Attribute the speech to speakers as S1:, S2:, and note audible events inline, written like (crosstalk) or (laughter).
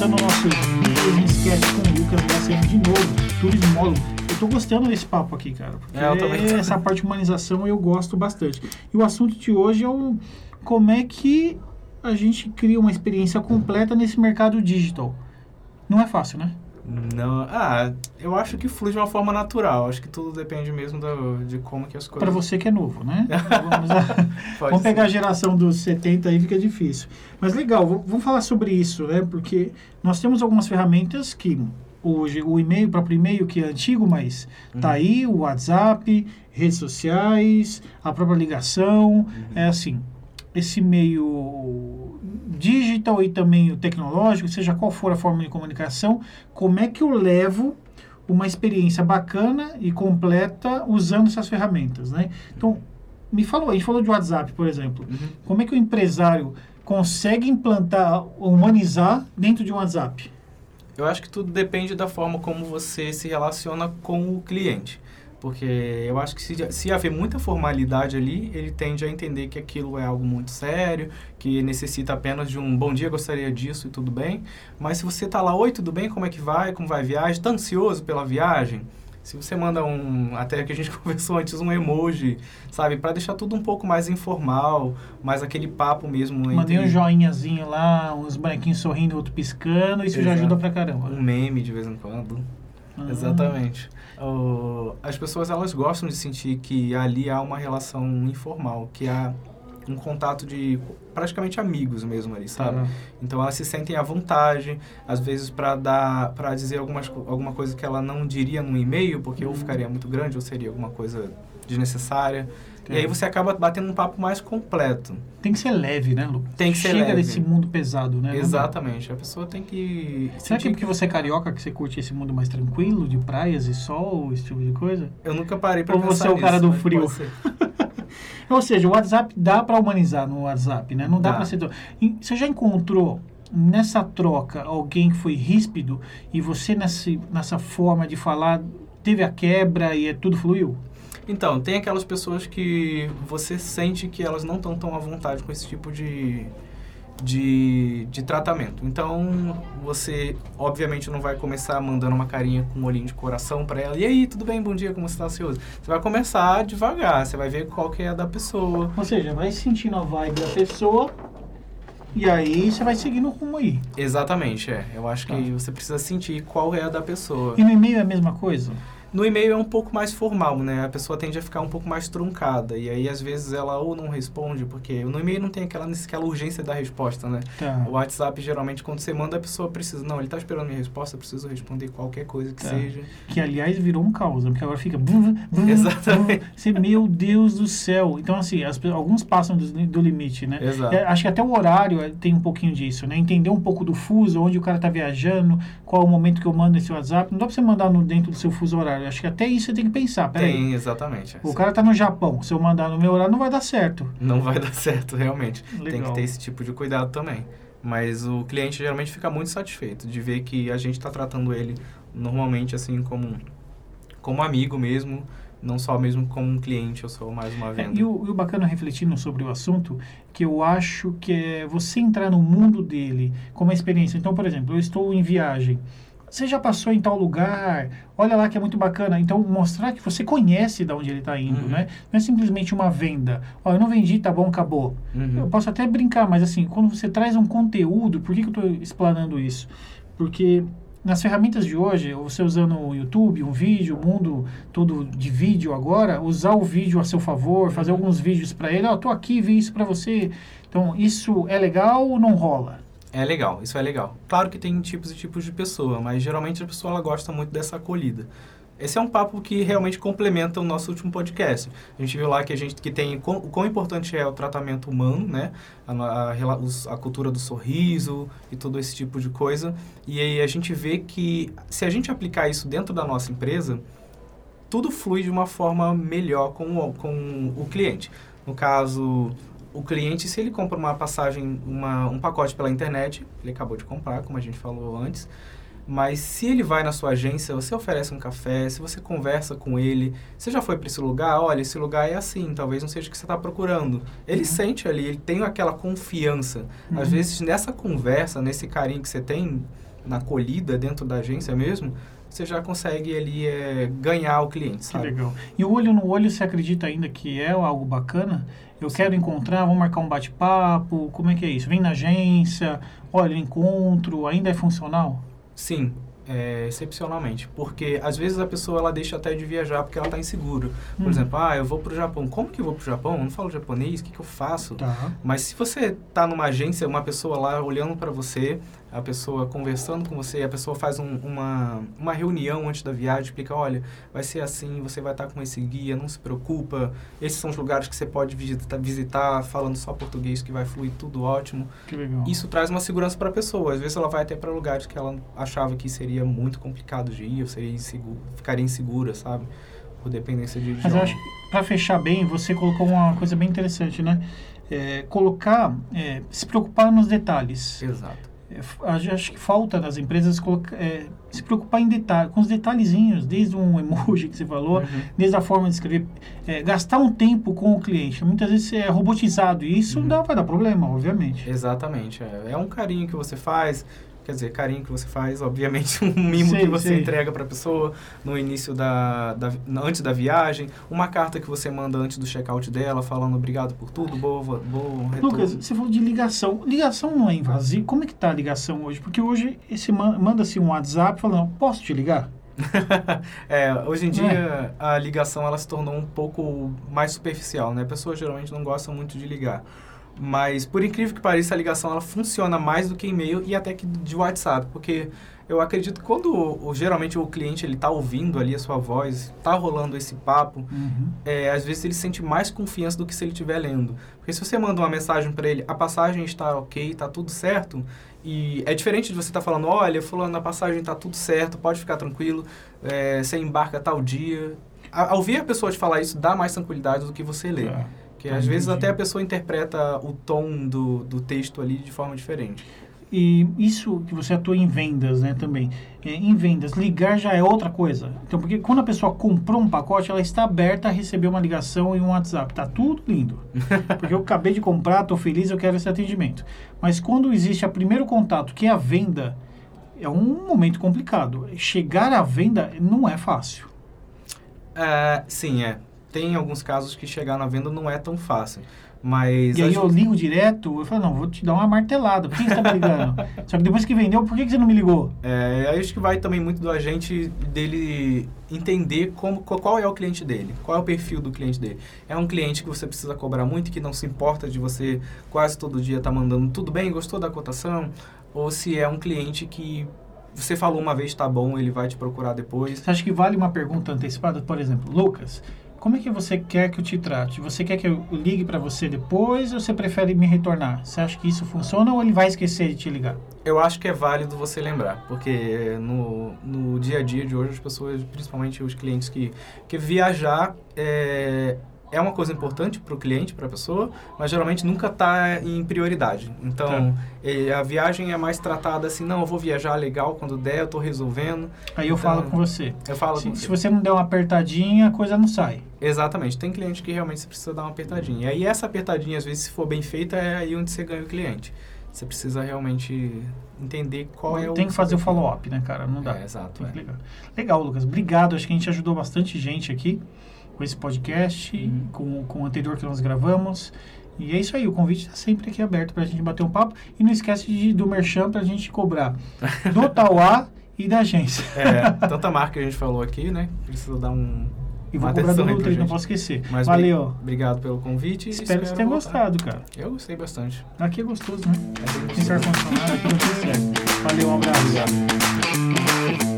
S1: começando o nosso Esquece com o Lucas Graceno de novo, turismólogo. Eu tô gostando desse papo aqui, cara. Porque
S2: É, eu também.
S1: essa parte de humanização eu gosto bastante. E o assunto de hoje é o como é que a gente cria uma experiência completa nesse mercado digital. Não é fácil, né?
S2: Não, ah, eu acho que flui de uma forma natural. Acho que tudo depende mesmo do, de como que as coisas.
S1: Para você que é novo, né? (laughs) Vamos, vamos pegar a geração dos 70 aí, fica difícil. Mas legal, vamos falar sobre isso, né? Porque nós temos algumas ferramentas que hoje o e-mail, o próprio e-mail que é antigo, mas tá
S2: Uhum.
S1: aí, o WhatsApp, redes sociais, a própria ligação,
S2: Uhum.
S1: é assim, esse meio digital e também o tecnológico, seja qual for a forma de comunicação, como é que eu levo uma experiência bacana e completa usando essas ferramentas, né? Então, me falou, a gente falou de WhatsApp, por exemplo.
S2: Uhum.
S1: Como é que o empresário consegue implantar, humanizar dentro de um WhatsApp?
S2: Eu acho que tudo depende da forma como você se relaciona com o cliente. Porque eu acho que se, se haver muita formalidade ali, ele tende a entender que aquilo é algo muito sério, que necessita apenas de um bom dia, gostaria disso e tudo bem. Mas se você tá lá, oi, tudo bem? Como é que vai? Como vai a viagem? Tá ansioso pela viagem? Se você manda um, até que a gente (laughs) conversou antes, um emoji, sabe? para deixar tudo um pouco mais informal, mais aquele papo mesmo
S1: Mandei
S2: entre
S1: um joinhazinho lá, uns bonequinhos sorrindo, outro piscando, isso já
S2: Exato.
S1: ajuda pra caramba.
S2: um meme de vez em quando.
S1: Ah.
S2: Exatamente. O- as pessoas elas gostam de sentir que ali há uma relação informal, que há um contato de praticamente amigos mesmo ali, sabe?
S1: Ah,
S2: Então elas se sentem à vontade, às vezes para dar, para dizer algumas, alguma coisa que ela não diria num e-mail, porque ou
S1: Uhum.
S2: ficaria muito grande ou seria alguma coisa desnecessária. E
S1: É.
S2: aí você acaba batendo um papo mais completo.
S1: Tem que ser leve, né, Lu?
S2: Tem que ser
S1: Chega
S2: leve.
S1: desse mundo pesado, né? Dá.
S2: Exatamente. A pessoa tem que
S1: Será que é porque você é carioca que você curte esse mundo mais tranquilo, de praias e sol, esse tipo de coisa?
S2: Eu nunca parei para
S1: Ou você é o cara do frio? (laughs) Ou seja, o WhatsApp dá para humanizar no WhatsApp, né? Não dá,
S2: Dá.
S1: para ser. Você já encontrou nessa troca alguém que foi ríspido e você nessa, nessa forma de falar teve a quebra e é tudo fluiu?
S2: Então, tem aquelas pessoas que você sente que elas não estão tão à vontade com esse tipo de, de, de tratamento. Então, você obviamente não vai começar mandando uma carinha com um olhinho de coração para ela. E aí, tudo bem? Bom dia, como você está ansioso? Você vai começar devagar, você vai ver qual que é a da pessoa.
S1: Ou seja, vai sentindo a vibe da pessoa e aí você vai seguindo o rumo aí.
S2: Exatamente, é. Eu acho que
S1: Tá.
S2: você precisa sentir qual é a da pessoa.
S1: E no e-mail é a mesma coisa?
S2: No e-mail é um pouco mais formal, né? A pessoa tende a ficar um pouco mais truncada. E aí, às vezes, ela ou não responde, porque no e-mail não tem aquela, aquela urgência da resposta, né?
S1: Tá.
S2: O WhatsApp, geralmente, quando você manda, a pessoa precisa... Não, ele tá esperando minha resposta, eu preciso responder qualquer coisa que
S1: Tá.
S2: seja.
S1: Que aliás virou um caos, né? porque agora fica. bum, bum,
S2: Exatamente.
S1: Você, meu Deus do céu. Então, assim, as alguns passam do, do limite, né?
S2: Exato.
S1: É, acho que até o horário é, tem um pouquinho disso, né? Entender um pouco do fuso, onde o cara tá viajando, qual é o momento que eu mando esse WhatsApp. Não dá pra você mandar no, dentro do seu fuso horário. Acho que até isso você tem que pensar. Peraí.
S2: Tem, exatamente.
S1: O cara tá no Japão. Se eu mandar no meu horário, não vai dar certo.
S2: Não vai dar certo, realmente. Tem
S1: Legal.
S2: que ter esse tipo de cuidado também. Mas o cliente geralmente fica muito satisfeito de ver que a gente está tratando ele normalmente assim como, como amigo mesmo, não só mesmo como um cliente ou só mais uma
S1: É,
S2: venda.
S1: e, o, e o bacana refletindo sobre o assunto, que eu acho que é você entrar no mundo dele com uma experiência. Então, por exemplo, eu estou em viagem. Você já passou em tal lugar? Olha lá que é muito bacana. Então, mostrar que você conhece de onde ele está indo,
S2: Uhum.
S1: né? Não é simplesmente uma venda. Ó, eu não vendi, tá bom, acabou. Eu
S2: Uhum.
S1: posso até brincar, mas assim, quando você traz um conteúdo, por que, que eu estou explanando isso? Porque nas ferramentas de hoje, você usando o YouTube, um vídeo, o mundo todo de vídeo agora, usar o vídeo a seu favor, fazer alguns vídeos para ele, ó, tô aqui, vi isso para você. Então, isso é legal ou não rola?
S2: É legal, isso é legal. Claro que tem tipos e tipos de pessoa, mas geralmente a pessoa ela gosta muito dessa acolhida. Esse é um papo que realmente complementa o nosso último podcast. A gente viu lá que a gente que tem o quão importante é o tratamento humano, né? A, a a cultura do sorriso e todo esse tipo de coisa. E aí a gente vê que se a gente aplicar isso dentro da nossa empresa, tudo flui de uma forma melhor com o, com o cliente. No caso, o cliente, se ele compra uma passagem, uma, um pacote pela internet, ele acabou de comprar, como a gente falou antes, mas se ele vai na sua agência, você oferece um café, se você conversa com ele, você já foi para esse lugar, olha, esse lugar é assim, talvez não seja o que você está procurando. Ele
S1: Uhum.
S2: sente ali, ele tem aquela confiança. Às
S1: Uhum.
S2: vezes, nessa conversa, nesse carinho que você tem, na acolhida dentro da agência mesmo, você já consegue ali é, ganhar o cliente, sabe?
S1: Que legal. E o olho no olho, você acredita ainda que é algo bacana? Eu quero encontrar, vamos marcar um bate-papo, como é que é isso? Vem na agência, olha, encontro, ainda é funcional?
S2: Sim, é, excepcionalmente, porque às vezes a pessoa ela deixa até de viajar porque ela está insegura. Por hum. exemplo, ah, eu vou para o Japão. Como que eu vou para o Japão? Eu não falo japonês, o que, que eu faço?
S1: Tá.
S2: Mas se você está numa agência, uma pessoa lá olhando para você, a pessoa conversando com você, a pessoa faz um, uma, uma reunião antes da viagem, explica, olha, vai ser assim, você vai estar com esse guia, não se preocupa, esses são os lugares que você pode visitar, visitar falando só português, que vai fluir tudo ótimo. Isso traz uma segurança para a pessoa. Às vezes ela vai até para lugares que ela achava que seria muito complicado de ir, ou seria inseguro, ficaria insegura, sabe? Por dependência de
S1: Mas eu acho que, para fechar bem, você colocou uma coisa bem interessante, né? É, colocar, é, se preocupar nos detalhes.
S2: Exato
S1: acho que falta nas empresas colocar, é, se preocupar em detalhe, com os detalhezinhos, desde um emoji que você falou, uhum. desde a forma de escrever, é, gastar um tempo com o cliente. Muitas vezes é robotizado e isso uhum. dá, vai dar problema, obviamente.
S2: Exatamente. É, é um carinho que você faz, quer dizer, carinho que você faz, obviamente, (laughs) um mimo que você entrega para a pessoa no início da, da, antes da viagem, uma carta que você manda antes do check-out dela, falando obrigado por tudo, boa, boa retorno.
S1: Lucas, você falou de ligação. Ligação não é invasiva? Como é que tá a ligação hoje? Porque hoje esse manda-se um WhatsApp falando, posso te ligar? (laughs)
S2: é, hoje em dia é. a ligação ela se tornou um pouco mais superficial, né? Pessoas geralmente não gostam muito de ligar. Mas, por incrível que pareça, a ligação ela funciona mais do que e-mail e até que de WhatsApp, porque eu acredito que quando o, geralmente o cliente ele está ouvindo ali a sua voz, está rolando esse papo, uhum. é, às vezes ele sente mais confiança do que se ele estiver lendo. Porque se você manda uma mensagem para ele, a passagem está ok, está tudo certo, e é diferente de você estar tá falando, olha, fulano, a passagem está tudo certo, pode ficar tranquilo, é, você embarca tal dia. A, ouvir a pessoa te falar isso dá mais tranquilidade do que você ler. É. Que às vezes até a pessoa interpreta o tom do, do texto ali de forma diferente.
S1: E isso que você atua em vendas, né, também. É, em vendas, ligar já é outra coisa. Então, porque quando a pessoa comprou um pacote, ela está aberta a receber uma ligação e um WhatsApp. Tá tudo lindo. (laughs) porque eu acabei de comprar, estou feliz, eu quero esse atendimento. Mas quando existe o primeiro contato, que é a venda, é um momento complicado. Chegar à venda não é fácil.
S2: Uh, sim, é tem alguns casos que chegar na venda não é tão fácil. Mas
S1: e aí eu ligo direto, eu falo, não, vou te dar uma martelada. Por que você está me ligando? (laughs) Só que depois que vendeu, por que você não me ligou?
S2: É, aí acho que vai também muito do agente dele entender como, qual é o cliente dele, qual é o perfil do cliente dele. É um cliente que você precisa cobrar muito, que não se importa de você quase todo dia estar tá mandando tudo bem, gostou da cotação? Ou se é um cliente que você falou uma vez, tá bom, ele vai te procurar depois.
S1: Você acha que vale uma pergunta antecipada? Por exemplo, Lucas, como é que você quer que eu te trate? Você quer que eu ligue para você depois ou você prefere me retornar? Você acha que isso funciona ou ele vai esquecer de te ligar?
S2: Eu acho que é válido você lembrar, porque no, no dia a dia de hoje as pessoas, principalmente os clientes que, que viajar, é, é uma coisa importante para o cliente, para a pessoa, mas geralmente nunca está em prioridade. Então, tá. a viagem é mais tratada assim, não, eu vou viajar legal quando der, eu estou resolvendo.
S1: Aí eu
S2: então,
S1: falo com você.
S2: Eu falo
S1: se,
S2: com você.
S1: Se você não der uma apertadinha, a coisa não sai.
S2: Exatamente. Tem cliente que realmente você precisa dar uma apertadinha. E aí essa apertadinha, às vezes, se for bem feita, é aí onde você ganha o cliente. Você precisa realmente entender qual
S1: Tem
S2: é o...
S1: Tem que fazer o follow-up, né, cara? Não dá.
S2: É, exato. É.
S1: Legal, Lucas. Obrigado. Acho que a gente ajudou bastante gente aqui com esse podcast, uhum. com, com o anterior que nós gravamos. E é isso aí, o convite está sempre aqui aberto para a gente bater um papo. E não esquece de, do merchan para a gente cobrar (laughs) do Tauá e da agência.
S2: É, tanta marca que a gente falou aqui, né? Precisa dar um.
S1: E vou cobrar do Nutri, não posso esquecer.
S2: Mas
S1: Valeu.
S2: Obrigado pelo convite.
S1: Espero, espero que tenha gostado, cara.
S2: Eu gostei bastante.
S1: Aqui é gostoso, né? É Tem ar-condicionado, aqui não certo. Valeu, um abraço. Obrigado.